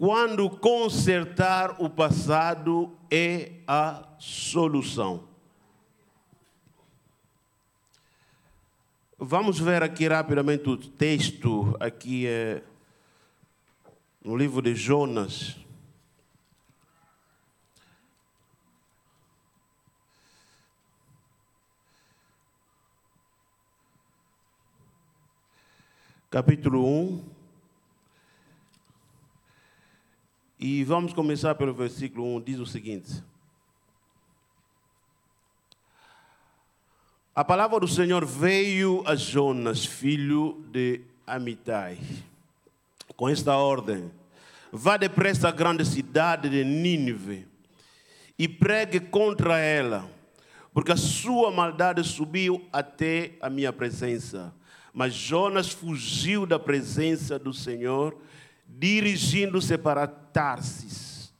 quando consertar o passado é a solução. Vamos ver aqui rapidamente o texto, aqui é no livro de Jonas. Capítulo 1. E vamos começar pelo versículo 1, diz o seguinte: A palavra do Senhor veio a Jonas, filho de Amitai, com esta ordem: Vá depressa à grande cidade de Nínive e pregue contra ela, porque a sua maldade subiu até a minha presença. Mas Jonas fugiu da presença do Senhor dirigindo-se para Tarsis.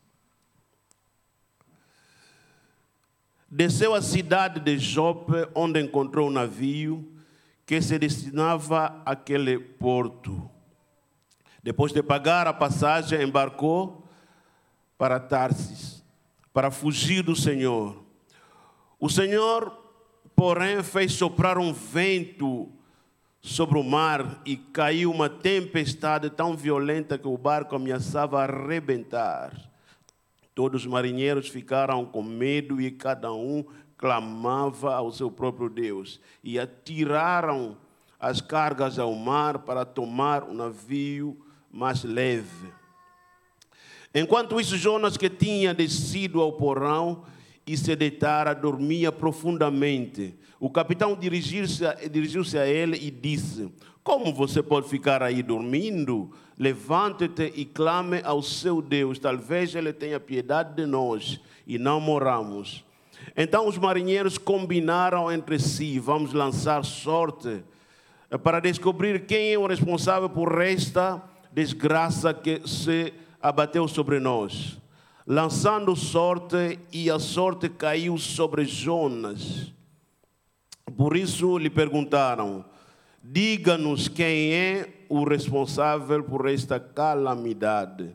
Desceu à cidade de Jope, onde encontrou um navio que se destinava àquele porto. Depois de pagar a passagem, embarcou para Tarsis, para fugir do Senhor. O Senhor, porém, fez soprar um vento sobre o mar e caiu uma tempestade tão violenta que o barco ameaçava arrebentar. Todos os marinheiros ficaram com medo e cada um clamava ao seu próprio Deus e atiraram as cargas ao mar para tomar um navio mais leve. Enquanto isso, Jonas, que tinha descido ao porão e se deitara, dormia profundamente. O capitão dirigiu-se a, dirigiu a ele e disse: Como você pode ficar aí dormindo? Levante-te e clame ao seu Deus, talvez ele tenha piedade de nós e não moramos. Então os marinheiros combinaram entre si: Vamos lançar sorte para descobrir quem é o responsável por esta desgraça que se abateu sobre nós. Lançando sorte, e a sorte caiu sobre Jonas. Por isso lhe perguntaram: diga-nos quem é o responsável por esta calamidade.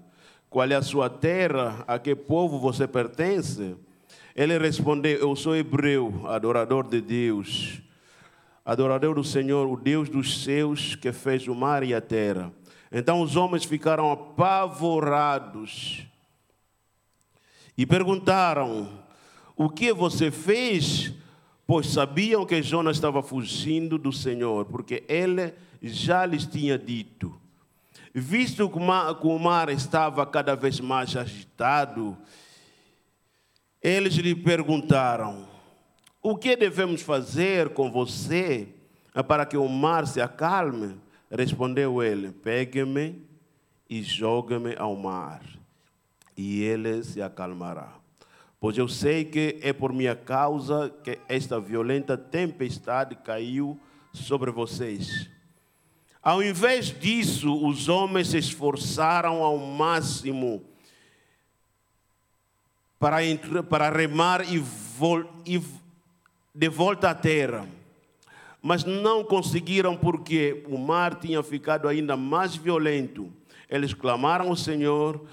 Qual é a sua terra? A que povo você pertence? Ele respondeu: Eu sou hebreu, adorador de Deus, adorador do Senhor, o Deus dos seus, que fez o mar e a terra. Então os homens ficaram apavorados e perguntaram: O que você fez? pois sabiam que Jonas estava fugindo do Senhor, porque ele já lhes tinha dito. Visto que o mar estava cada vez mais agitado, eles lhe perguntaram: O que devemos fazer com você para que o mar se acalme? Respondeu ele: Pegue-me e jogue-me ao mar, e ele se acalmará pois eu sei que é por minha causa que esta violenta tempestade caiu sobre vocês. Ao invés disso, os homens se esforçaram ao máximo para, para remar e, vol, e de volta à terra. Mas não conseguiram porque o mar tinha ficado ainda mais violento. Eles clamaram ao Senhor,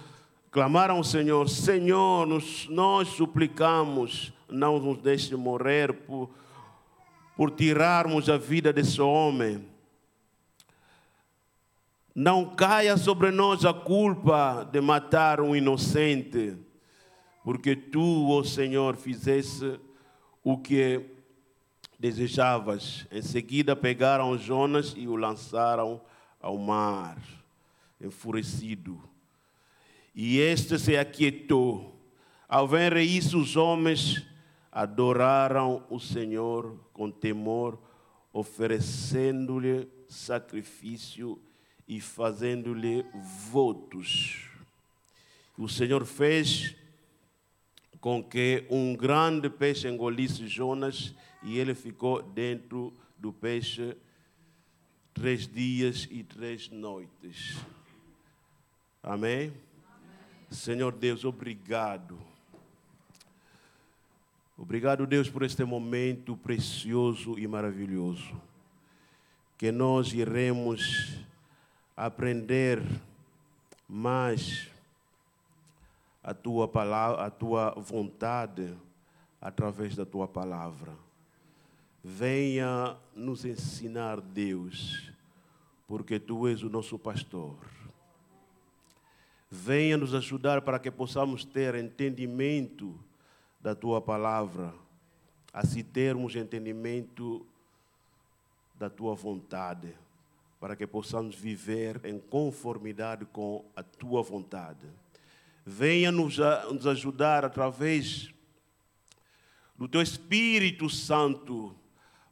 clamaram ao Senhor: Senhor, nos, nós suplicamos, não nos deixe morrer por, por tirarmos a vida desse homem. Não caia sobre nós a culpa de matar um inocente, porque tu, ó oh Senhor, fizeste o que desejavas. Em seguida pegaram Jonas e o lançaram ao mar, enfurecido. E este se aquietou. Ao ver isso, os homens adoraram o Senhor com temor, oferecendo-lhe sacrifício e fazendo-lhe votos. O Senhor fez com que um grande peixe engolisse Jonas e ele ficou dentro do peixe três dias e três noites. Amém? Senhor Deus, obrigado. Obrigado, Deus, por este momento precioso e maravilhoso. Que nós iremos aprender mais a tua palavra, a tua vontade através da tua palavra. Venha nos ensinar, Deus, porque tu és o nosso pastor. Venha nos ajudar para que possamos ter entendimento da tua palavra, assim termos entendimento da tua vontade, para que possamos viver em conformidade com a tua vontade. Venha nos, nos ajudar através do teu Espírito Santo,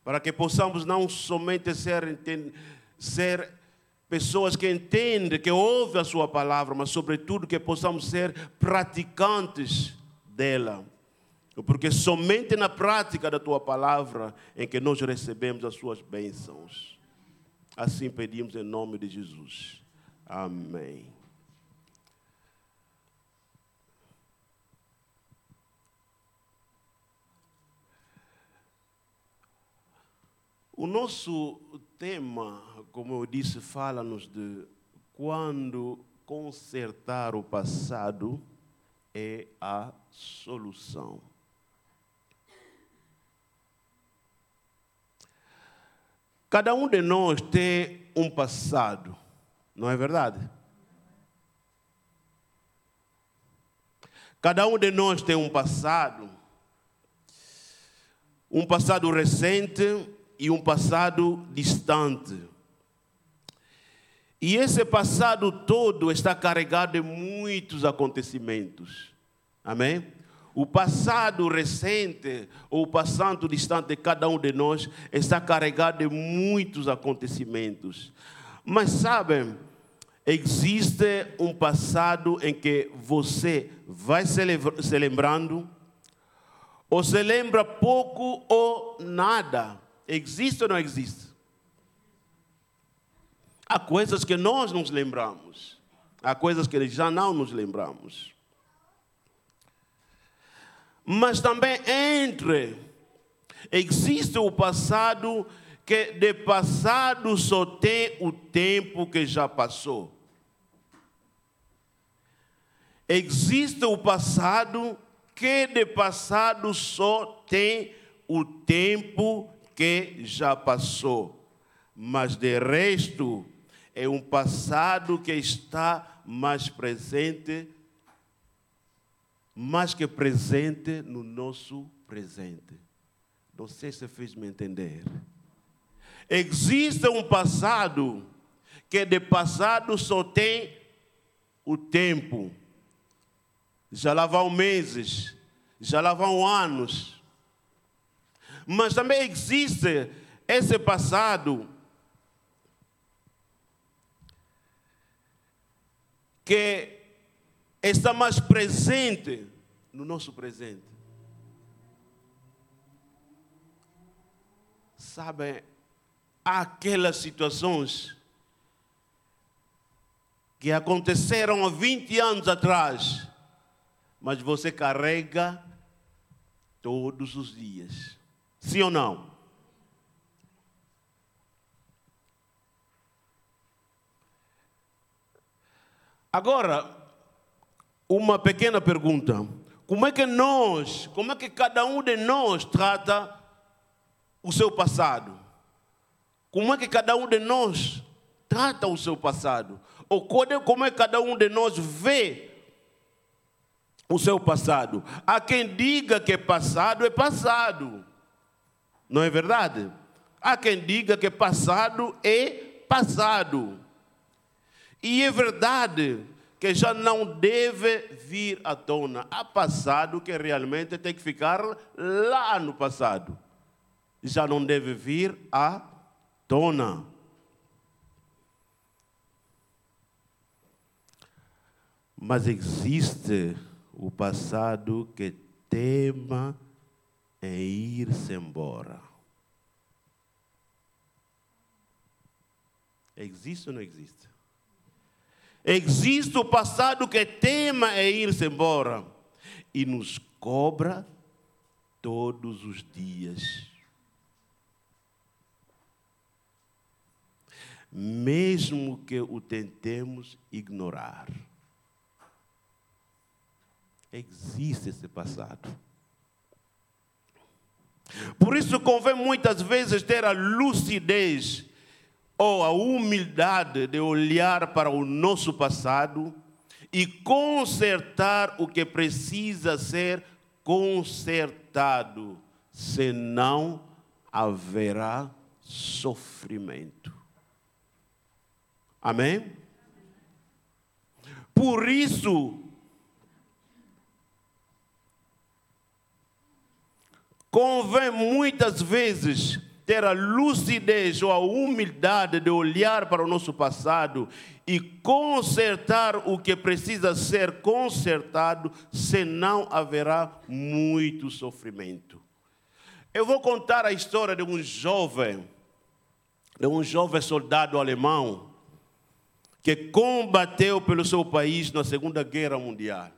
para que possamos não somente ser, ser pessoas que entendem, que ouvem a Sua palavra, mas, sobretudo, que possamos ser praticantes dela. Porque somente na prática da Tua palavra em que nós recebemos as Suas bênçãos. Assim pedimos em nome de Jesus. Amém. O nosso tema, como eu disse, fala-nos de quando consertar o passado é a solução. Cada um de nós tem um passado, não é verdade? Cada um de nós tem um passado, um passado recente e um passado distante. E esse passado todo está carregado de muitos acontecimentos. Amém? O passado recente ou o passado distante de cada um de nós está carregado de muitos acontecimentos. Mas sabem, existe um passado em que você vai se lembrando, ou se lembra pouco ou nada. Existe ou não existe? Há coisas que nós nos lembramos, há coisas que já não nos lembramos. Mas também entre, existe o passado que de passado só tem o tempo que já passou. Existe o passado que de passado só tem o tempo que já passou, mas de resto é um passado que está mais presente, mais que presente no nosso presente. Não sei se fez-me entender. Existe um passado que de passado só tem o tempo. Já lá vão meses, já lá vão anos mas também existe esse passado que está mais presente no nosso presente. Sabem, há aquelas situações que aconteceram há 20 anos atrás, mas você carrega todos os dias. Sim ou não? Agora, uma pequena pergunta. Como é que nós, como é que cada um de nós trata o seu passado? Como é que cada um de nós trata o seu passado? Ou como é que cada um de nós vê o seu passado? Há quem diga que passado é passado. Não é verdade? Há quem diga que passado é passado. E é verdade que já não deve vir à tona. Há passado que realmente tem que ficar lá no passado. Já não deve vir à tona. Mas existe o passado que tema é ir-se embora. Existe ou não existe? Existe o passado que tema é ir-se embora e nos cobra todos os dias. Mesmo que o tentemos ignorar. Existe esse passado. Por isso convém muitas vezes ter a lucidez ou a humildade de olhar para o nosso passado e consertar o que precisa ser consertado, senão haverá sofrimento. Amém? Por isso, convém muitas vezes ter a lucidez ou a humildade de olhar para o nosso passado e consertar o que precisa ser consertado, senão haverá muito sofrimento. Eu vou contar a história de um jovem, de um jovem soldado alemão que combateu pelo seu país na Segunda Guerra Mundial.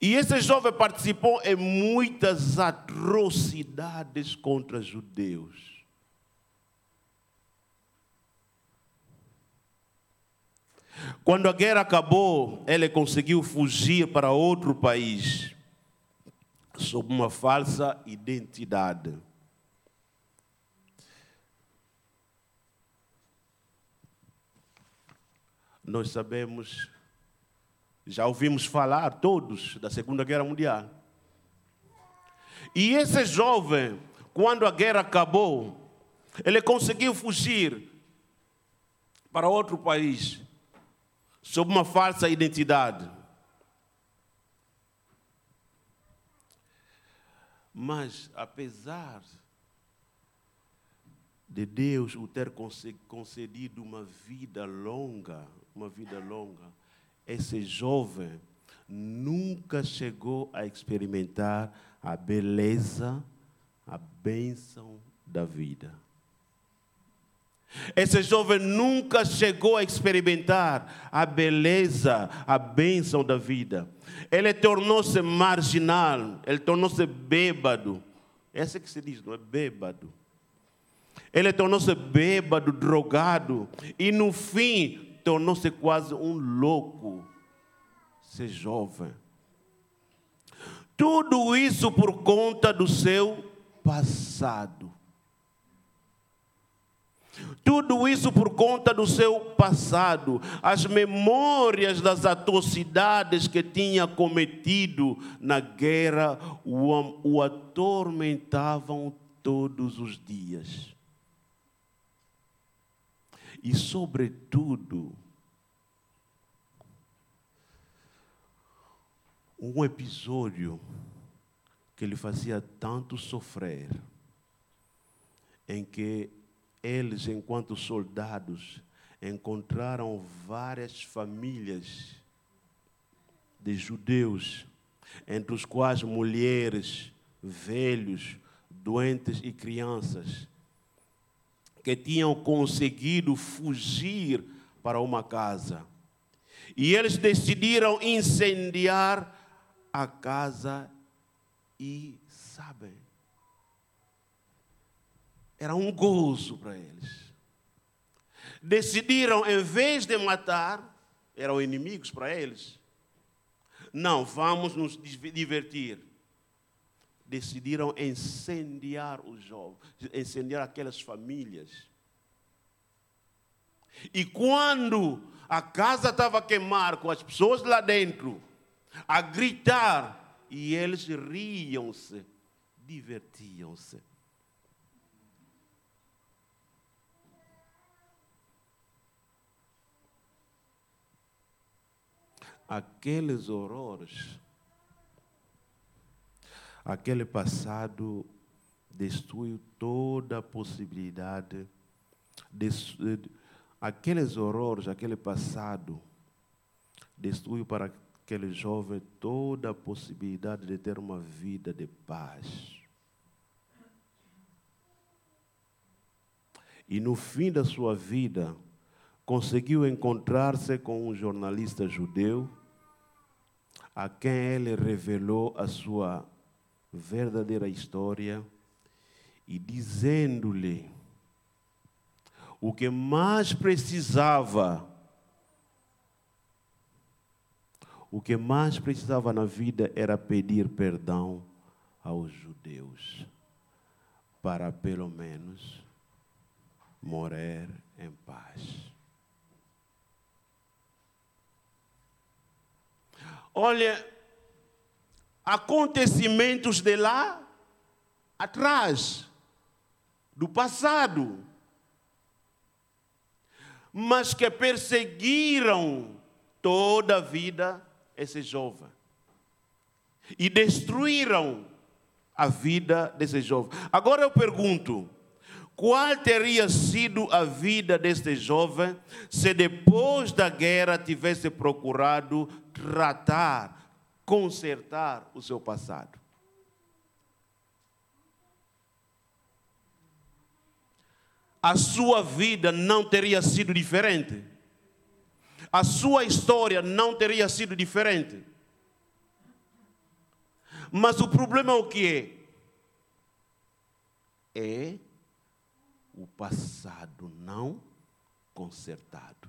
E esse jovem participou em muitas atrocidades contra judeus. Quando a guerra acabou, ele conseguiu fugir para outro país sob uma falsa identidade. Nós sabemos já ouvimos falar todos da Segunda Guerra Mundial. E esse jovem, quando a guerra acabou, ele conseguiu fugir para outro país sob uma falsa identidade. Mas, apesar de Deus o ter concedido uma vida longa, uma vida longa, esse jovem nunca chegou a experimentar a beleza, a bênção da vida. Esse jovem nunca chegou a experimentar a beleza, a bênção da vida. Ele tornou-se marginal, ele tornou-se bêbado. Esse que se diz, não é bêbado. Ele tornou-se bêbado, drogado, e no fim tornou-se quase um louco, ser jovem. Tudo isso por conta do seu passado. Tudo isso por conta do seu passado, as memórias das atrocidades que tinha cometido na guerra o, o atormentavam todos os dias e, sobretudo, um episódio que lhe fazia tanto sofrer, em que eles, enquanto soldados, encontraram várias famílias de judeus, entre os quais mulheres, velhos, doentes e crianças que tinham conseguido fugir para uma casa. E eles decidiram incendiar a casa e, sabem, era um gozo para eles. Decidiram, em vez de matar, eram inimigos para eles. Não, vamos nos divertir decidiram incendiar os jovens, incendiar aquelas famílias. E quando a casa estava a queimar, com as pessoas lá dentro, a gritar, e eles riam-se, divertiam-se. Aqueles horrores aquele passado destruiu toda a possibilidade, de, aqueles horrores, aquele passado, destruiu para aquele jovem toda a possibilidade de ter uma vida de paz. E no fim da sua vida, conseguiu encontrar-se com um jornalista judeu, a quem ele revelou a sua verdadeira história e dizendo-lhe o que mais precisava o que mais precisava na vida era pedir perdão aos judeus, para pelo menos morrer em paz. Olha, acontecimentos de lá atrás, do passado, mas que perseguiram toda a vida esse jovem e destruíram a vida desse jovem. Agora eu pergunto: qual teria sido a vida deste jovem se depois da guerra tivesse procurado tratar, consertar o seu passado? A sua vida não teria sido diferente. A sua história não teria sido diferente. Mas o problema é o que é? É o passado não consertado.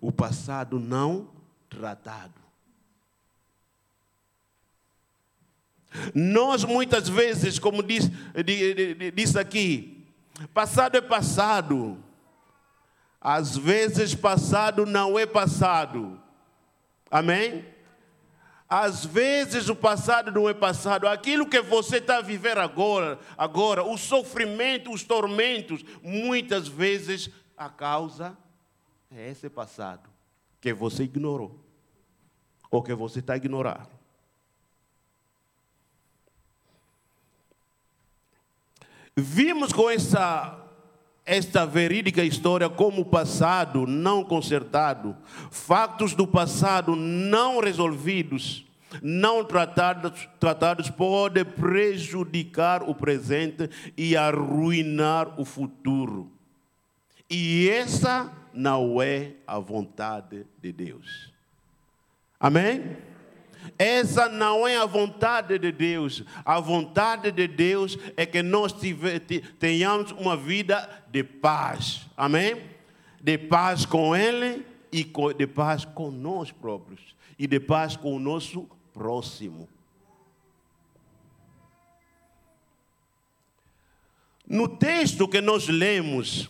O passado não tratado. Nós muitas vezes, como diz, diz aqui, passado é passado. Às vezes passado não é passado. Amém? Às vezes o passado não é passado. Aquilo que você está a viver agora, agora, o sofrimento, os tormentos, muitas vezes a causa é esse passado que você ignorou ou que você está a Vimos com essa esta verídica história como o passado não consertado, fatos do passado não resolvidos, não tratados, tratados pode prejudicar o presente e arruinar o futuro. E essa não é a vontade de Deus. Amém? Essa não é a vontade de Deus. A vontade de Deus é que nós tenhamos uma vida de paz. Amém? De paz com Ele e de paz com nós próprios. E de paz com o nosso próximo. No texto que nós lemos,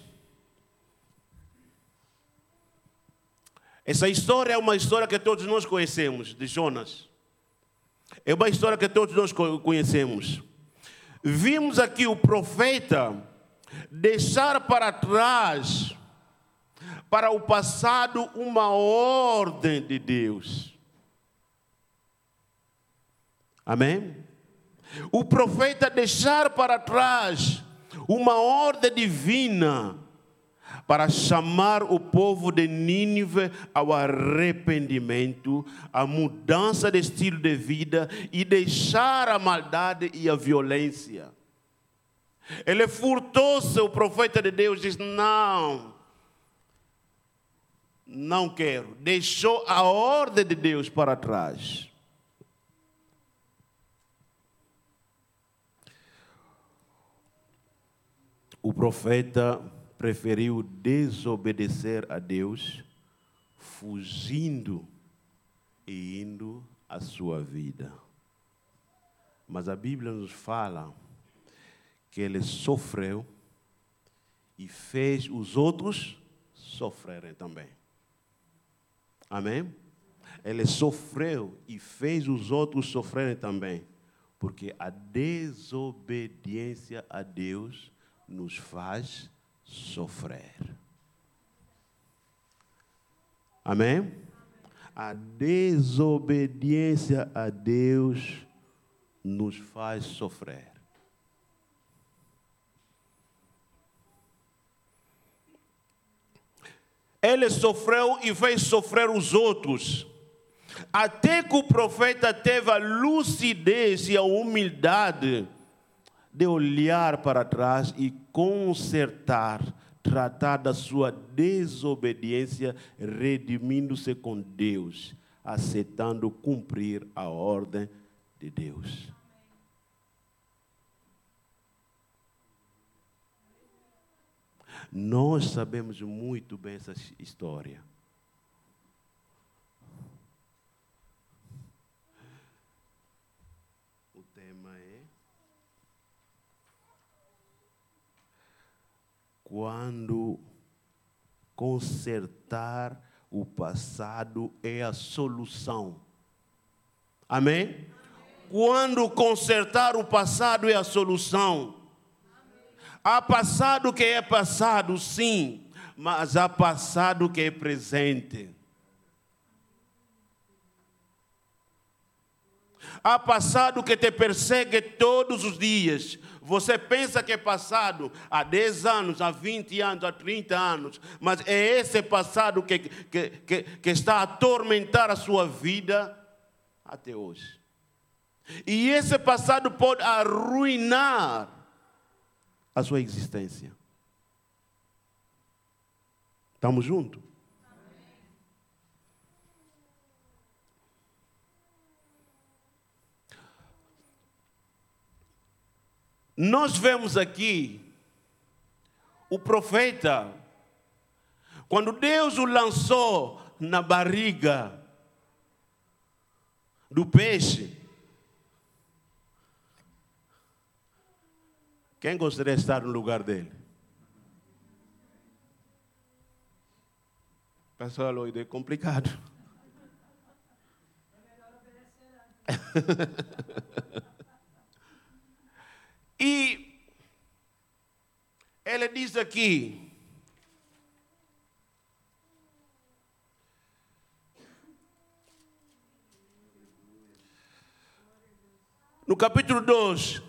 essa história é uma história que todos nós conhecemos, de Jonas. É uma história que todos nós conhecemos. Vimos aqui o profeta deixar para trás, para o passado, uma ordem de Deus. Amém? O profeta deixar para trás uma ordem divina para chamar o povo de Nínive ao arrependimento, à mudança de estilo de vida e deixar a maldade e a violência. Ele furtou-se, o profeta de Deus diz: Não, não quero. Deixou a ordem de Deus para trás. O profeta preferiu desobedecer a Deus, fugindo e indo à sua vida. Mas a Bíblia nos fala que ele sofreu e fez os outros sofrerem também. Amém? Ele sofreu e fez os outros sofrerem também, porque a desobediência a Deus nos faz sofrer. Amém? A desobediência a Deus nos faz sofrer. Ele sofreu e fez sofrer os outros. Até que o profeta teve a lucidez e a humildade de olhar para trás e consertar, tratar da sua desobediência, redimindo-se com Deus, aceitando cumprir a ordem de Deus. Nós sabemos muito bem essa história. Quando consertar o passado é a solução. Amém? Quando consertar o passado é a solução. Há passado que é passado, sim, mas há passado que é presente. Há passado que te persegue todos os dias. Você pensa que é passado há 10 anos, há 20 anos, há 30 anos, mas é esse passado que, que, que, que está a atormentar a sua vida até hoje. E esse passado pode arruinar a sua existência. Estamos juntos? Nós vemos aqui o profeta, quando Deus o lançou na barriga do peixe. Quem gostaria de estar no lugar dele? Pessoal, é complicado. E ele diz aqui, no capítulo 2,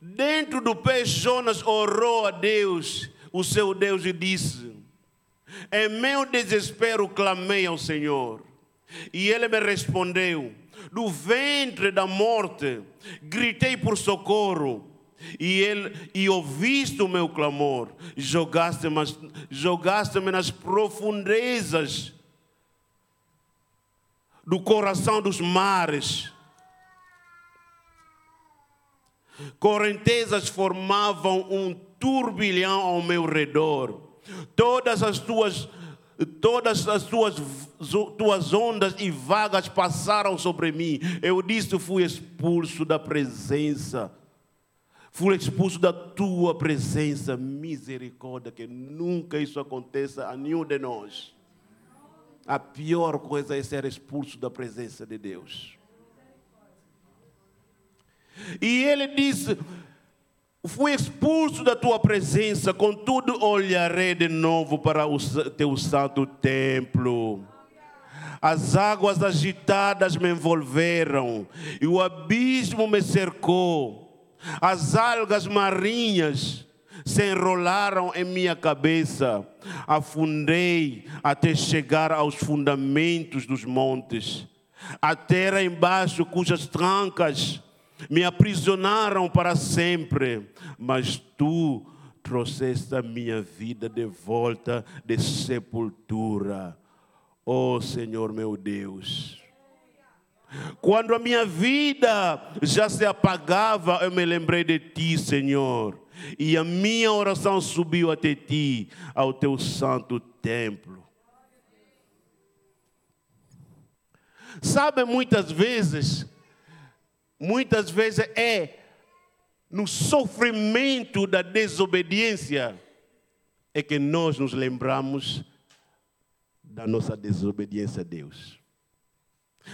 dentro do peixe, Jonas orou a Deus, o seu Deus, e disse: Em meu desespero clamei ao Senhor, e ele me respondeu do ventre da morte, gritei por socorro. E ele e ouviste o meu clamor, jogaste-me jogaste nas profundezas do coração dos mares. Correntezas formavam um turbilhão ao meu redor. Todas as tuas todas as tuas, tuas ondas e vagas passaram sobre mim. Eu disse: fui expulso da presença. Fui expulso da tua presença. Misericórdia, que nunca isso aconteça a nenhum de nós. A pior coisa é ser expulso da presença de Deus. E ele disse: fui expulso da tua presença, contudo olharei de novo para o teu santo templo. As águas agitadas me envolveram e o abismo me cercou. As algas marinhas se enrolaram em minha cabeça. Afundei até chegar aos fundamentos dos montes. A terra embaixo, cujas trancas me aprisionaram para sempre, mas tu trouxeste a minha vida de volta de sepultura. Oh Senhor meu Deus. Quando a minha vida já se apagava, eu me lembrei de ti, Senhor. E a minha oração subiu até ti, ao teu santo templo. Sabe, muitas vezes, muitas vezes é no sofrimento da desobediência é que nós nos lembramos da nossa desobediência a Deus.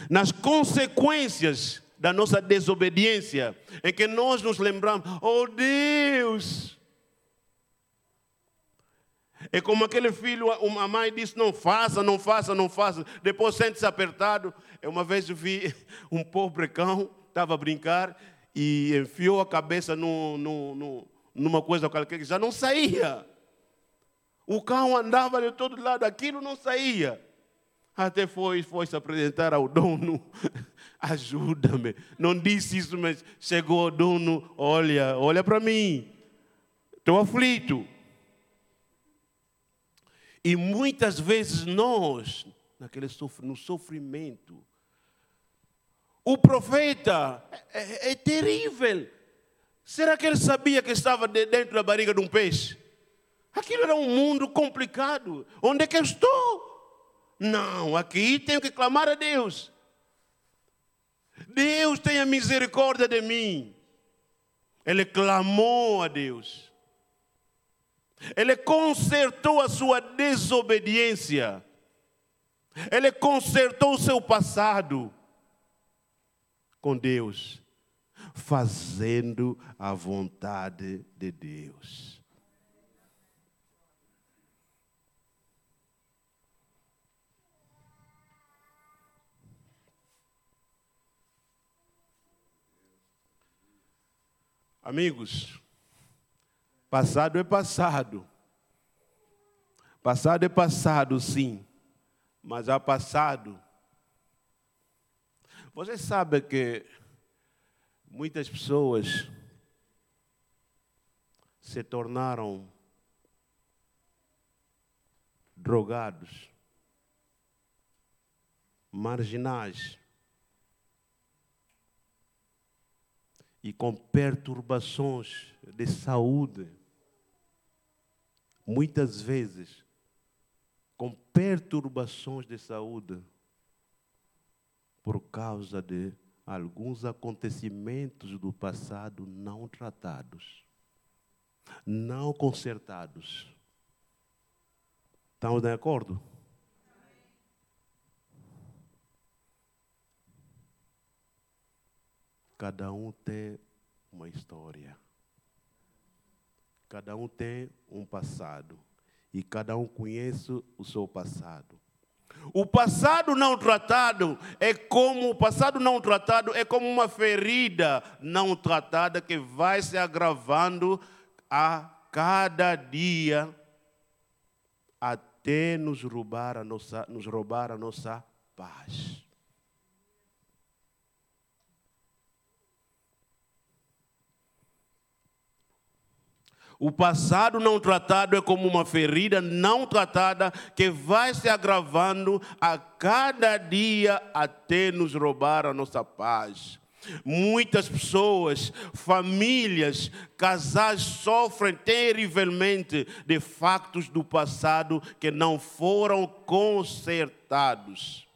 Nas consequências da nossa desobediência é que nós nos lembramos, oh Deus. É como aquele filho, a mãe disse: não faça, não faça, não faça. Depois sente-se apertado. Eu uma vez vi um pobre cão estava a brincar e enfiou a cabeça no, no, no, numa coisa qualquer que já não saía. O cão andava de todo lado, aquilo não saía. Até foi, foi se apresentar ao dono. Ajuda-me. Não disse isso, mas chegou o dono. Olha, olha para mim. Estou aflito. E muitas vezes nós, naquele no sofrimento, o profeta é, é, é terrível. Será que ele sabia que estava dentro da barriga de um peixe? Aquilo era um mundo complicado. Onde é que eu estou? Não, aqui tenho que clamar a Deus. Deus tenha misericórdia de mim. Ele clamou a Deus. Ele consertou a sua desobediência. Ele consertou o seu passado com Deus, fazendo a vontade de Deus. Amigos, passado é passado. Passado é passado, sim, mas há passado. Você sabe que muitas pessoas se tornaram drogados, marginais, e com perturbações de saúde, muitas vezes com perturbações de saúde por causa de alguns acontecimentos do passado não tratados, não consertados. Estamos de acordo? Cada um tem uma história. Cada um tem um passado. E cada um conhece o seu passado. O passado não tratado é como o passado não tratado é como uma ferida não tratada que vai se agravando a cada dia até nos roubar a nossa, nos roubar a nossa paz. O passado não tratado é como uma ferida não tratada que vai se agravando a cada dia até nos roubar a nossa paz. Muitas pessoas, famílias, casais sofrem terrivelmente de factos do passado que não foram consertados.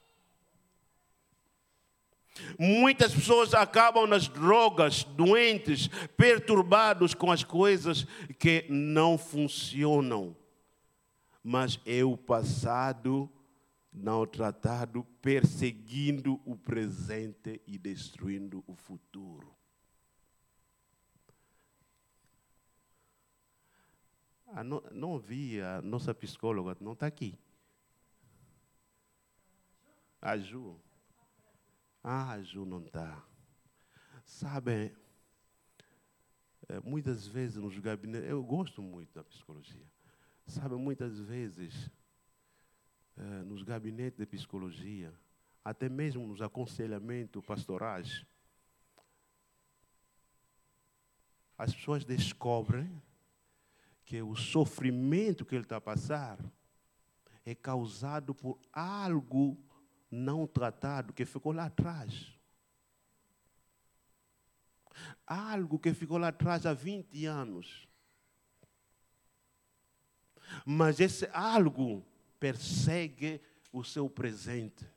Muitas pessoas acabam nas drogas, doentes, perturbados com as coisas que não funcionam. Mas é o passado não tratado perseguindo o presente e destruindo o futuro. No, não vi a nossa psicóloga, não está aqui. A Ju. Ah, Ju não está. Sabem, é, muitas vezes nos gabinetes, eu gosto muito da psicologia. Sabe, muitas vezes, é, nos gabinetes de psicologia, até mesmo nos aconselhamentos pastorais, as pessoas descobrem que o sofrimento que ele está a passar é causado por algo não tratado que ficou lá atrás. Algo que ficou lá atrás há 20 anos. Mas esse algo persegue o seu presente.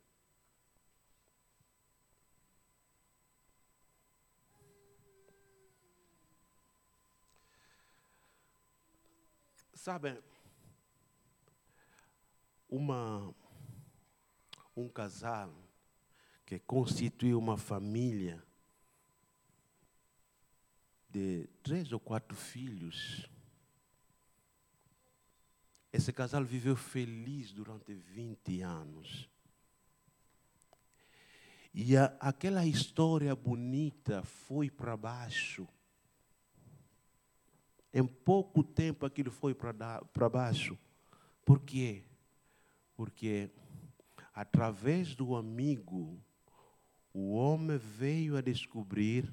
Sabem, uma um casal que constitui uma família de três ou quatro filhos. Esse casal viveu feliz durante 20 anos. E a, aquela história bonita foi para baixo. Em pouco tempo aquilo foi para baixo. Por quê? Porque através do amigo, o homem veio a descobrir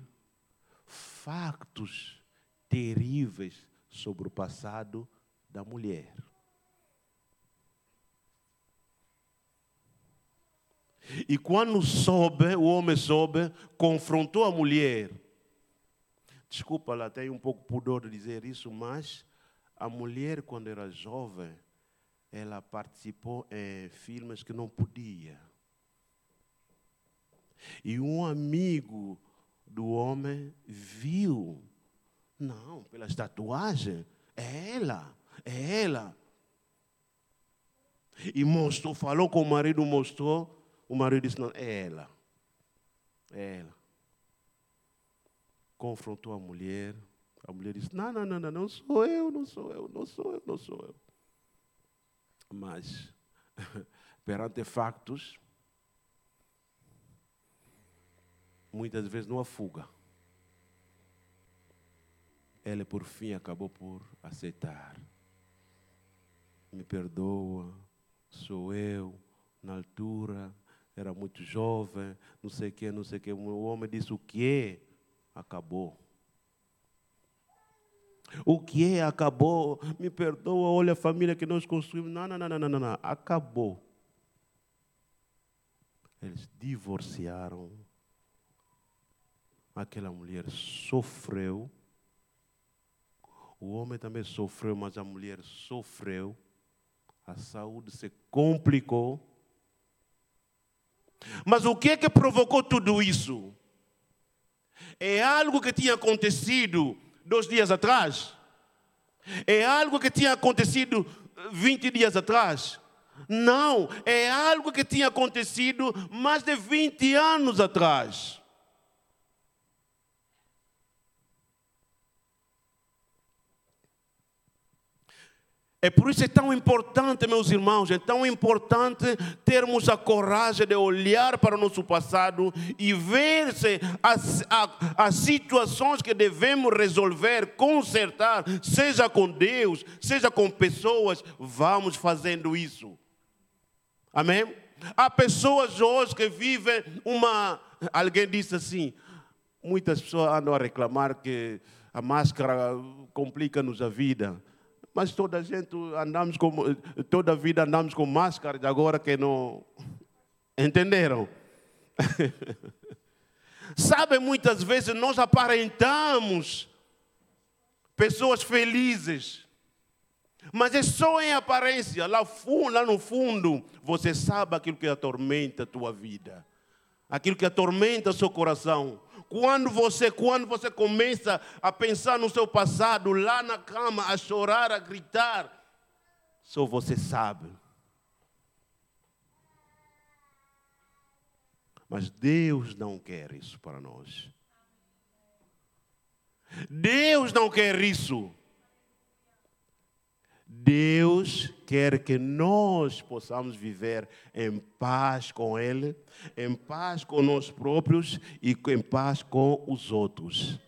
factos terríveis sobre o passado da mulher. E quando soube, o homem soube, confrontou a mulher. Desculpa, ela tem um pouco pudor de dizer isso, mas a mulher, quando era jovem, ela participou em filmes que não podia. E um amigo do homem viu, não, pelas tatuagens, é ela. É ela. E mostrou, falou com o marido, mostrou. O marido disse: Não, é ela. É ela. Confrontou a mulher. A mulher disse: Não, não, não, não, não sou eu, não sou eu, não sou eu, não sou eu. Mas, perante factos, muitas vezes não há fuga. Ela, por fim, acabou por aceitar. Me perdoa, sou eu, na altura, era muito jovem, não sei o que, não sei o que. O homem disse: O que? Acabou. O que é? Acabou. Me perdoa, olha a família que nós construímos. Não, não, não, não, não, não. Acabou. Eles divorciaram. Aquela mulher sofreu. O homem também sofreu, mas a mulher sofreu. A saúde se complicou. Mas o que é que provocou tudo isso? É algo que tinha acontecido dois dias atrás? É algo que tinha acontecido 20 dias atrás? Não, é algo que tinha acontecido mais de 20 anos atrás. É por isso é tão importante, meus irmãos, é tão importante termos a coragem de olhar para o nosso passado e ver se as, as situações que devemos resolver, consertar, seja com Deus, seja com pessoas, vamos fazendo isso. Amém? Há pessoas hoje que vivem uma. Alguém disse assim: muitas pessoas andam a reclamar que a máscara complica-nos a vida. Mas toda a gente andamos com, toda a vida andamos com máscaras, agora que não. Entenderam? Sabe, muitas vezes nós aparentamos pessoas felizes, mas é só em aparência, lá, lá no fundo, você sabe aquilo que atormenta a tua vida, aquilo que atormenta o seu coração. Quando você, quando você começa a pensar no seu passado, lá na cama, a chorar, a gritar, só você sabe. Mas Deus não quer isso para nós. Deus não quer isso. Deus quer que nós possamos viver em paz com Ele, em paz com nós próprios e em paz com os outros.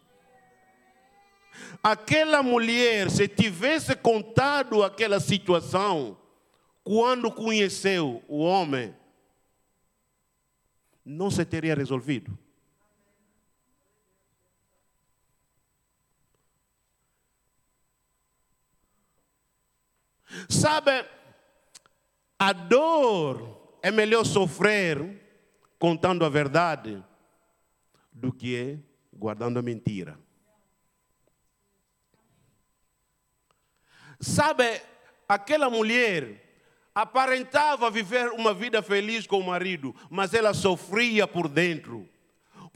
Aquela mulher, se tivesse contado aquela situação, quando conheceu o homem, não se teria resolvido. Sabe, a dor é melhor sofrer contando a verdade do que guardando a mentira. Sabe, aquela mulher aparentava viver uma vida feliz com o marido, mas ela sofria por dentro.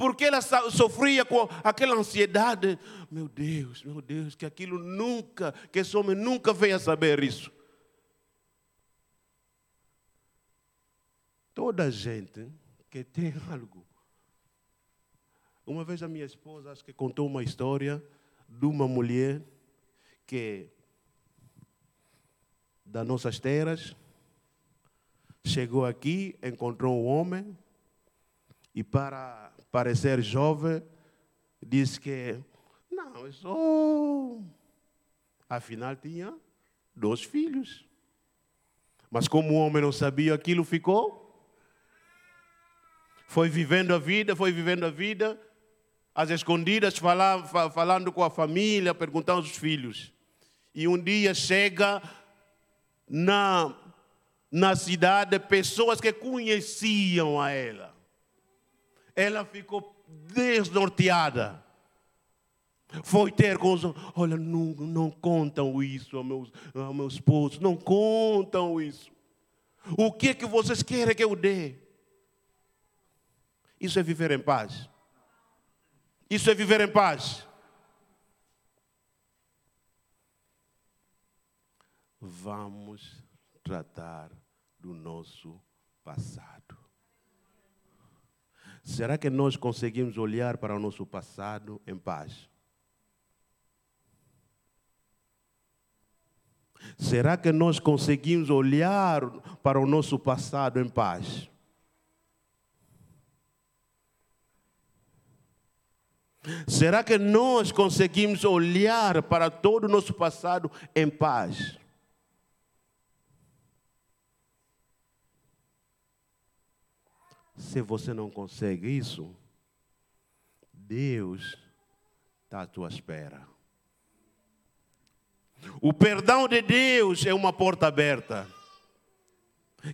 Porque ela sofria com aquela ansiedade. Meu Deus, meu Deus, que aquilo nunca, que esse homem nunca veio a saber isso. Toda gente que tem algo. Uma vez a minha esposa, acho que contou uma história de uma mulher que, das nossas terras, chegou aqui, encontrou um homem, e para parecer jovem, disse que, não, eu sou. Afinal, tinha dois filhos. Mas como o homem não sabia aquilo, ficou foi vivendo a vida, foi vivendo a vida, às escondidas, falando, falando com a família, perguntando aos filhos. E um dia chega na, na cidade pessoas que conheciam a ela. Ela ficou desnorteada. Foi ter com os. Olha, não, não contam isso ao meu, ao meu esposo, não contam isso. O que é que vocês querem que eu dê? Isso é viver em paz. Isso é viver em paz. vamos tratar do nosso passado. Será que nós conseguimos olhar para o nosso passado em paz? Será que nós conseguimos olhar para o nosso passado em paz? Será que nós conseguimos olhar para todo o nosso passado em paz? Se você não consegue isso, Deus está à tua espera. O perdão de Deus é uma porta aberta,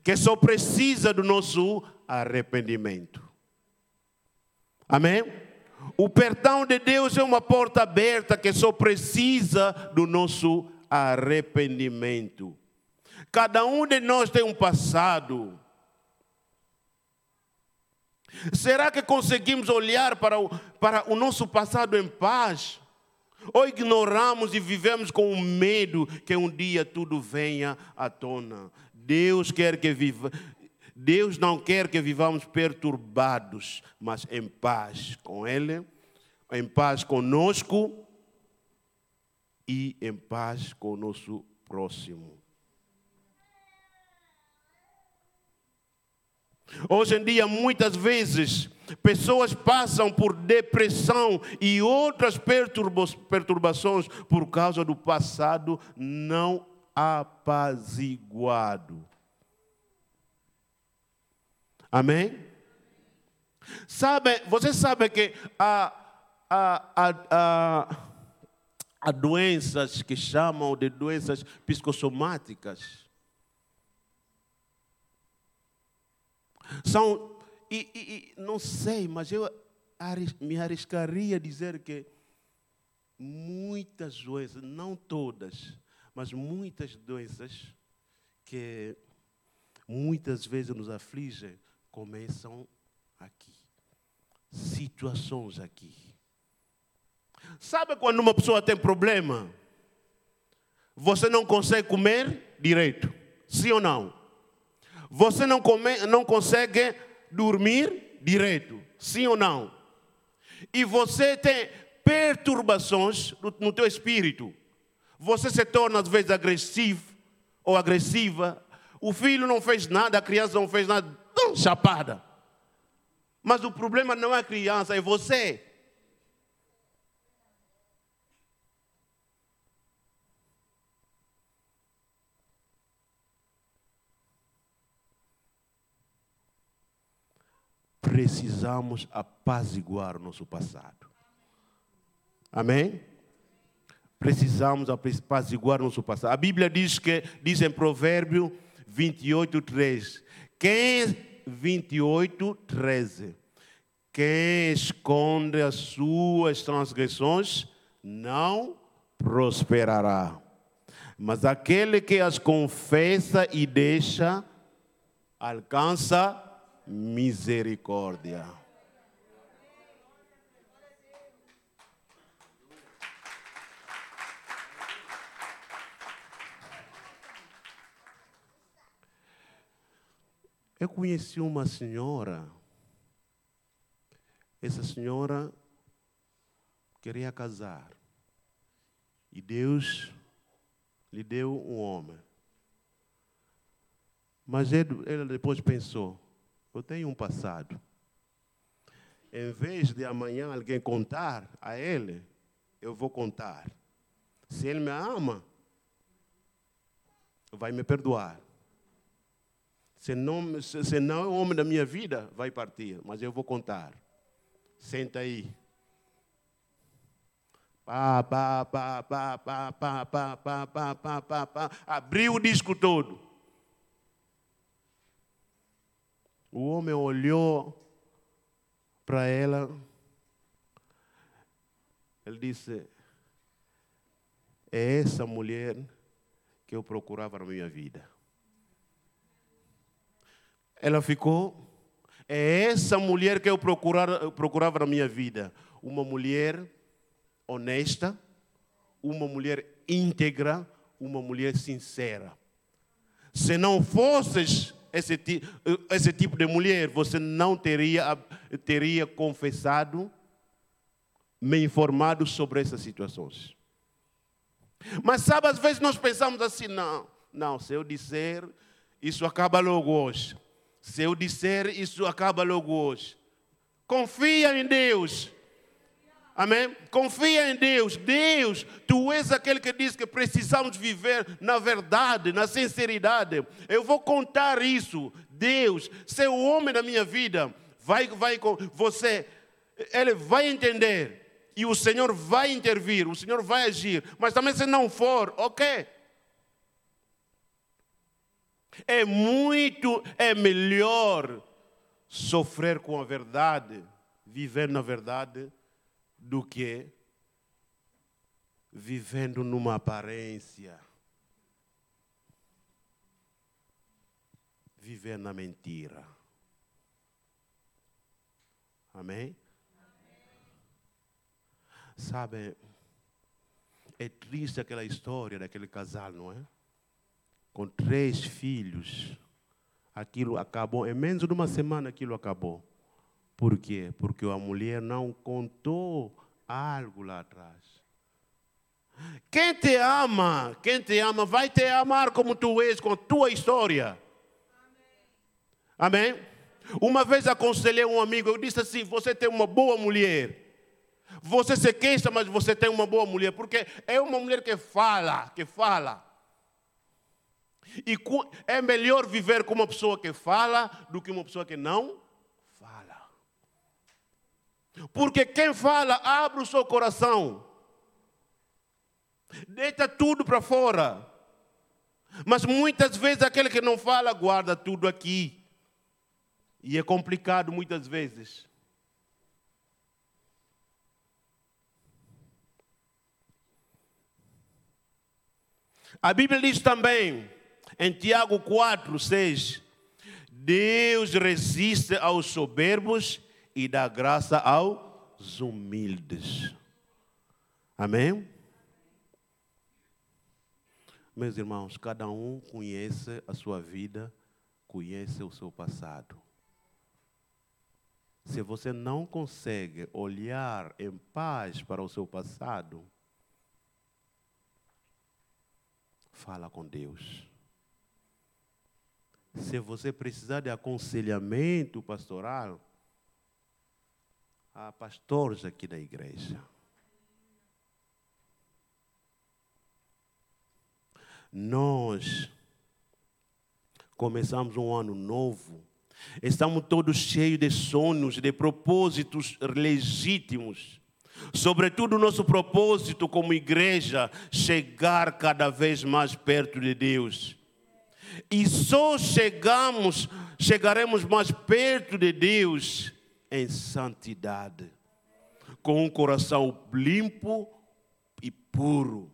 que só precisa do nosso arrependimento. Amém? O perdão de Deus é uma porta aberta que só precisa do nosso arrependimento. Cada um de nós tem um passado. Será que conseguimos olhar para o, para o nosso passado em paz? Ou ignoramos e vivemos com o medo que um dia tudo venha à tona? Deus quer que viva, Deus não quer que vivamos perturbados, mas em paz com Ele, em paz conosco e em paz com o nosso próximo. Hoje em dia, muitas vezes, pessoas passam por depressão e outras perturbações por causa do passado não apaziguado. Amém? Sabe, você sabe que há, há, há, há, há doenças que chamam de doenças psicossomáticas. São, e, e, e não sei, mas eu me arriscaria a dizer que muitas doenças, não todas, mas muitas doenças que muitas vezes nos afligem, começam aqui. Situações aqui. Sabe quando uma pessoa tem problema? Você não consegue comer direito. Sim ou não? Você não, come, não consegue dormir direito. Sim ou não? E você tem perturbações no, teu espírito. Você se torna às vezes agressivo ou agressiva. O filho não fez nada, a criança não fez nada chapada. Mas o problema não é a criança, é você. Precisamos apaziguar o nosso passado. Amém? Precisamos apaziguar o nosso passado. A Bíblia diz que diz em Provérbio 28, 3. Quem 28, 13. Quem esconde as suas transgressões não prosperará. Mas aquele que as confessa e deixa, alcança misericórdia. Eu conheci uma senhora. Essa senhora queria casar. E Deus lhe deu um homem. Mas ela depois pensou: eu tenho um passado. Em vez de amanhã alguém contar a ele, eu vou contar. Se ele me ama, vai me perdoar. Se não, se não é o homem da minha vida, vai partir, mas eu vou contar. Senta aí. Pá, pá, pá, pá, pá, pá, pá, pá, pá, pá, pá. Abriu o disco todo. O homem olhou para ela. Ele disse: É essa mulher que eu procurava na minha vida. Ela ficou. É essa mulher que eu procurava, procurava na minha vida. Uma mulher honesta, uma mulher íntegra, uma mulher sincera. Se não fosses esse, esse tipo de mulher, você não teria, teria confessado, me informado sobre essas situações. Mas sabe, às vezes nós pensamos assim, não, não, se eu disser, isso acaba logo hoje. Se eu disser, isso acaba logo hoje. Confia em Deus. Amém? Confia em Deus. Deus, tu és aquele que diz que precisamos viver na verdade, na sinceridade. Eu vou contar isso. Deus, ser o homem da minha vida, vai, vai com você, ele vai entender. E o Senhor vai intervir, o Senhor vai agir. Mas também se não for, ok. É muito, é melhor sofrer com a verdade, viver na verdade do que vivendo numa aparência. Viver na mentira. Amém? Sabe, é triste aquela história daquele casal, não é? Com três filhos. Aquilo acabou, em menos de uma semana aquilo acabou. Por quê? Porque a mulher não contou algo lá atrás. Quem te ama, quem te ama, vai te amar como tu és, com a tua história. Amém? Uma vez aconselhei um amigo, eu disse assim: você tem uma boa mulher. Você se queixa, mas você tem uma boa mulher, porque é uma mulher que fala, que fala. E é melhor viver com uma pessoa que fala do que uma pessoa que não porque quem fala abre o seu coração, deita tudo para fora. Mas muitas vezes aquele que não fala guarda tudo aqui. E é complicado muitas vezes. A Bíblia diz também, em Tiago 4, 6, Deus resiste aos soberbos e dá graça aos humildes. Amém? Meus irmãos, cada um conhece a sua vida, conhece o seu passado. Se você não consegue olhar em paz para o seu passado, fala com Deus. Se você precisar de aconselhamento pastoral, há pastores aqui da igreja. Nós começamos um ano novo, estamos todos cheios de sonhos, de propósitos legítimos. Sobretudo, o nosso propósito como igreja, chegar cada vez mais perto de Deus. E só chegamos, chegaremos mais perto de Deus em santidade, com um coração limpo e puro.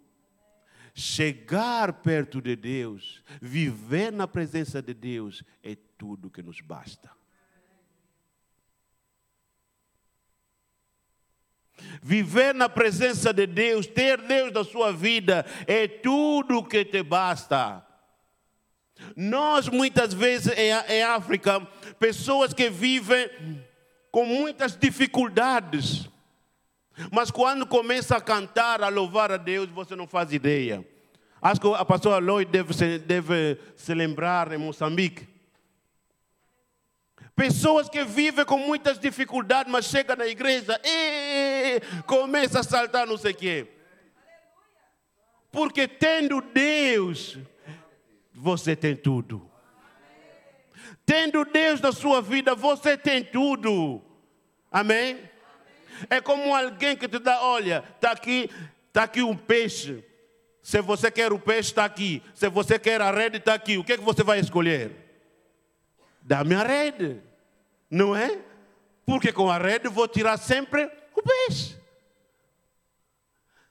Chegar perto de Deus, viver na presença de Deus, é tudo que nos basta. Viver na presença de Deus, ter Deus na sua vida, é tudo que te basta. Nós, muitas vezes, em África, pessoas que vivem com muitas dificuldades. Mas quando começa a cantar, a louvar a Deus, você não faz ideia. Acho que a pastora Lloyd deve se, deve se lembrar em Moçambique. Pessoas que vivem com muitas dificuldades, mas chegam na igreja e começa a saltar não sei o quê. Porque tendo Deus, você tem tudo. Tendo Deus na sua vida, você tem tudo. Amém? É como alguém que te dá, olha, está aqui, tá aqui um peixe. Se você quer o peixe, está aqui. Se você quer a rede, está aqui. O que, é que você vai escolher? Dá-me a rede. Não é? Porque com a rede vou tirar sempre o peixe.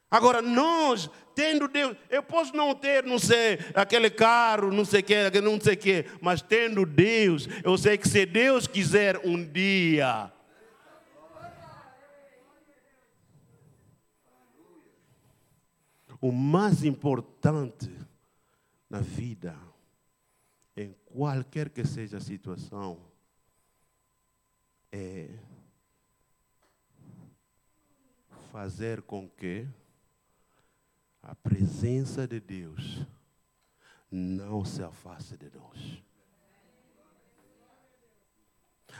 Agora, nós tendo Deus, eu posso não ter, não sei, aquele carro, não sei o que, não sei o que, mas tendo Deus, eu sei que se Deus quiser um dia, o mais importante na vida, em qualquer que seja a situação, é fazer com que a presença de Deus não se afaste de nós.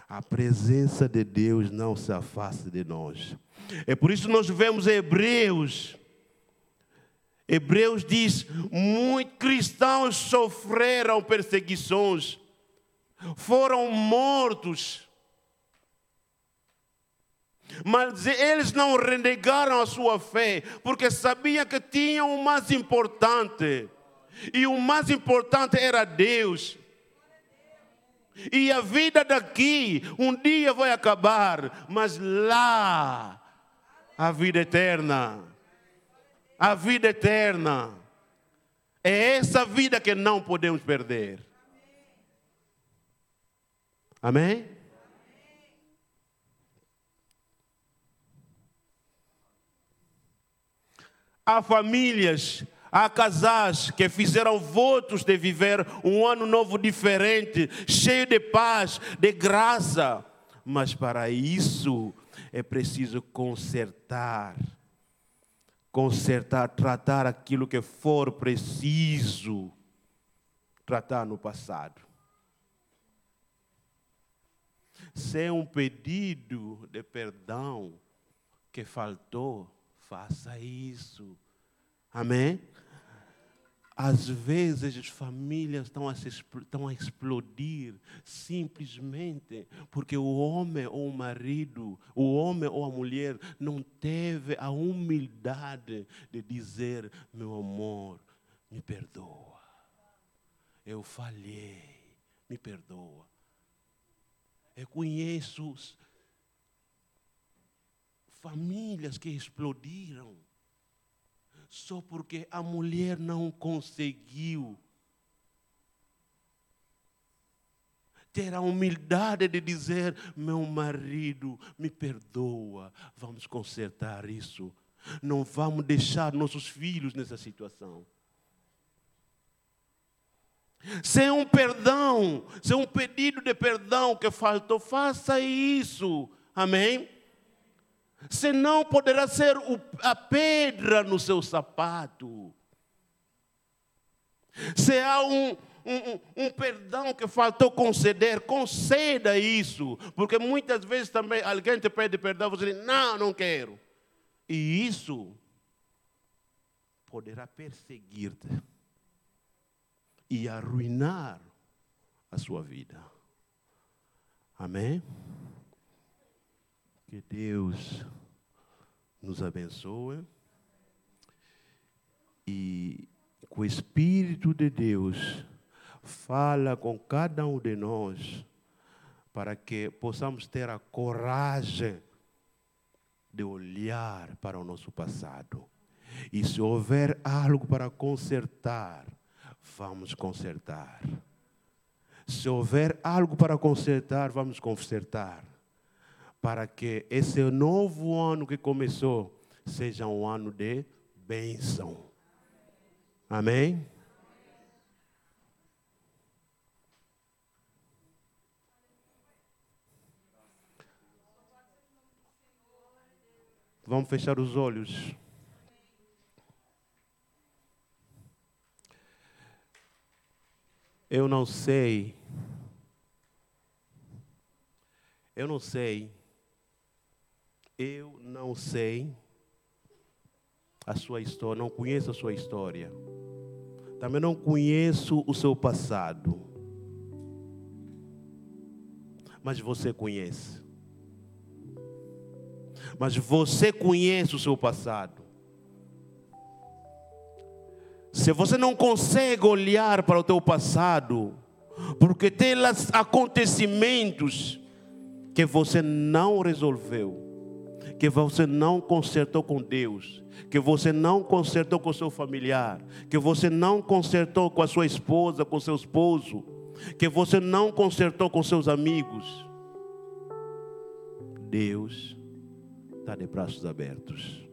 A presença de Deus não se afaste de nós. É por isso que nós vemos Hebreus. Hebreus diz: muitos cristãos sofreram perseguições, foram mortos. Mas eles não renegaram a sua fé, porque sabiam que tinham o mais importante. E o mais importante era Deus. E a vida daqui um dia vai acabar, mas lá a vida eterna. A vida eterna. É essa vida que não podemos perder. Amém? Há famílias Há casais que fizeram votos de viver um ano novo diferente, cheio de paz, de graça. Mas para isso é preciso consertar. Consertar, tratar aquilo que for preciso tratar no passado. Se é um pedido de perdão que faltou, faça isso. Amém? Às vezes as famílias estão a, se, estão a explodir simplesmente porque o homem ou o marido, o homem ou a mulher não teve a humildade de dizer: meu amor, me perdoa. Eu falhei, me perdoa. Eu conheço famílias que explodiram só porque a mulher não conseguiu ter a humildade de dizer: meu marido, me perdoa, vamos consertar isso. Não vamos deixar nossos filhos nessa situação. Sem um perdão, sem um pedido de perdão que faltou, faça isso. Amém? Senão poderá ser a pedra no seu sapato. Se há um, um, um, perdão que faltou conceder, conceda isso, porque muitas vezes também alguém te pede perdão, você diz, não, não quero. E isso poderá perseguir-te e arruinar a sua vida. Amém? Que Deus nos abençoe e que o Espírito de Deus fala com cada um de nós para que possamos ter a coragem de olhar para o nosso passado. E se houver algo para consertar, vamos consertar. Se houver algo para consertar, vamos consertar para que esse novo ano que começou seja um ano de bênção. Amém? Vamos fechar os olhos. Eu não sei. Eu não sei eu não sei a sua história, não conheço a sua história. Também não conheço o seu passado. Mas você conhece. Mas você conhece o seu passado. Se você não consegue olhar para o teu passado, porque tem acontecimentos que você não resolveu, que você não consertou com Deus, que você não consertou com seu familiar, que você não consertou com a sua esposa, com seu esposo, que você não consertou com seus amigos. Deus está de braços abertos.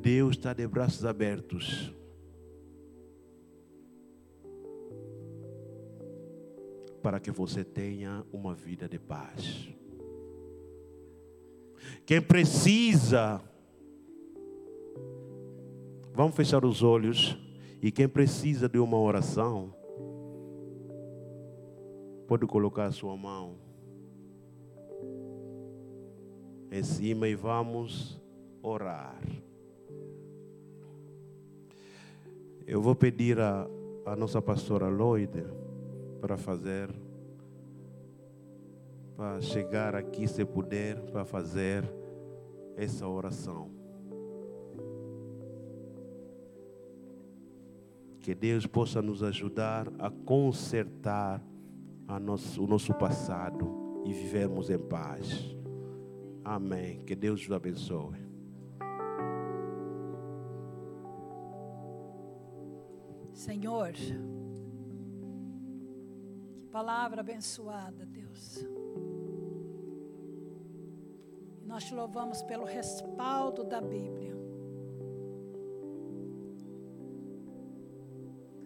Deus está de braços abertos. Para que você tenha uma vida de paz. Quem precisa, vamos fechar os olhos, e quem precisa de uma oração, pode colocar a sua mão em cima e vamos orar. Eu vou pedir a, a nossa pastora Lloyd para fazer, para chegar aqui, se puder, para fazer essa oração. Que Deus possa nos ajudar a consertar a nosso, o nosso passado e vivermos em paz. Amém. Que Deus os abençoe. Senhor, que palavra abençoada, Deus. Nós te louvamos pelo respaldo da Bíblia.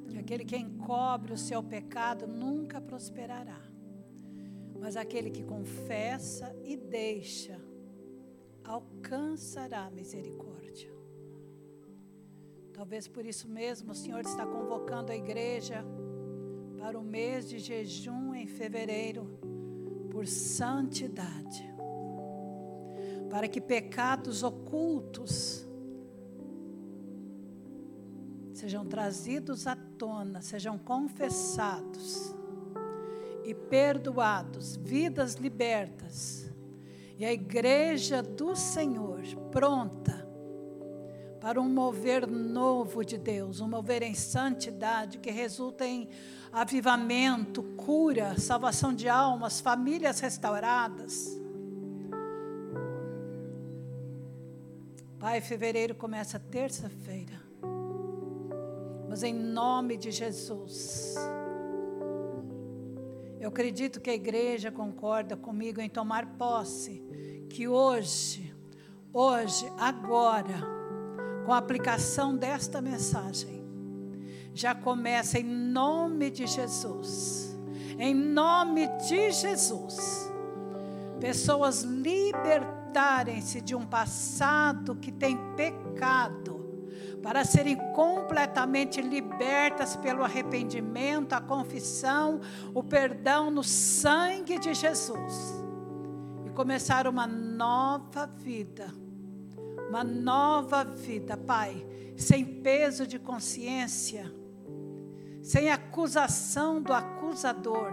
Que aquele que encobre o seu pecado nunca prosperará, mas aquele que confessa e deixa alcançará misericórdia. Talvez por isso mesmo o Senhor está convocando a igreja para o mês de jejum em fevereiro por santidade. Para que pecados ocultos sejam trazidos à tona, sejam confessados e perdoados, vidas libertas. E a igreja do Senhor pronta para um mover novo de Deus, um mover em santidade que resulta em avivamento, cura, salvação de almas, famílias restauradas. Pai, fevereiro começa terça-feira. Mas em nome de Jesus, eu acredito que a igreja concorda comigo em tomar posse que hoje, hoje, agora, com a aplicação desta mensagem, já começa em nome de Jesus. Em nome de Jesus. Pessoas libertarem-se de um passado que tem pecado, para serem completamente libertas pelo arrependimento, a confissão, o perdão no sangue de Jesus. E começar uma nova vida uma nova vida, Pai, sem peso de consciência, sem acusação do acusador,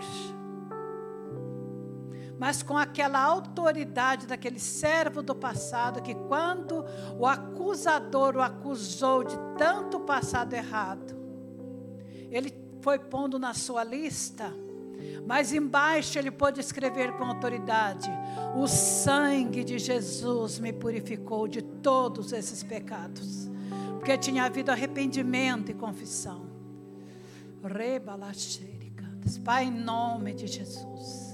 mas com aquela autoridade daquele servo do passado que, quando o acusador o acusou de tanto passado errado, ele foi pondo na sua lista mas embaixo ele pôde escrever com autoridade: O sangue de Jesus me purificou de todos esses pecados. Porque tinha havido arrependimento e confissão. Pai, em nome de Jesus.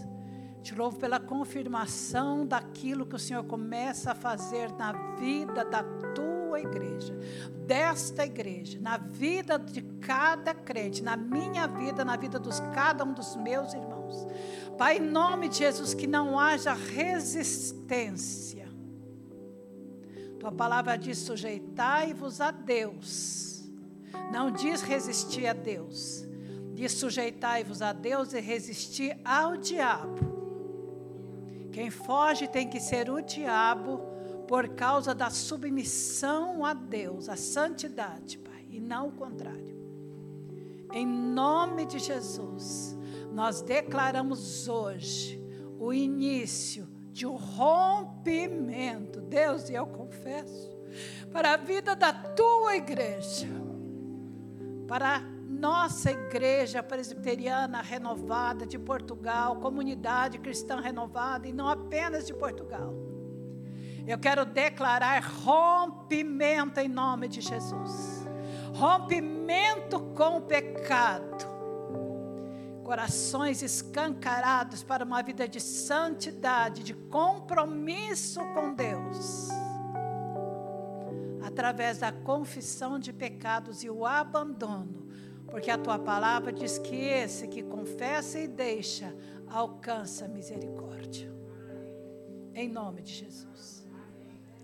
Te louvo pela confirmação daquilo que o Senhor começa a fazer na vida da tua igreja, desta igreja, na vida de cada crente, na minha vida, na vida dos cada um dos meus irmãos. Pai, em nome de Jesus, que não haja resistência. Tua palavra diz: sujeitai-vos a Deus. Não diz resistir a Deus. Diz: sujeitai-vos a Deus e resistir ao diabo. Quem foge tem que ser o diabo por causa da submissão a Deus, a santidade, Pai, e não o contrário. Em nome de Jesus, nós declaramos hoje o início de um rompimento, Deus, e eu confesso, para a vida da tua igreja, para nossa igreja presbiteriana renovada de Portugal, comunidade cristã renovada, e não apenas de Portugal. Eu quero declarar rompimento em nome de Jesus. Rompimento com o pecado. Corações escancarados para uma vida de santidade, de compromisso com Deus através da confissão de pecados e o abandono Porque a tua palavra diz que esse que confessa e deixa alcança misericórdia. Em nome de Jesus.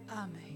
Amém.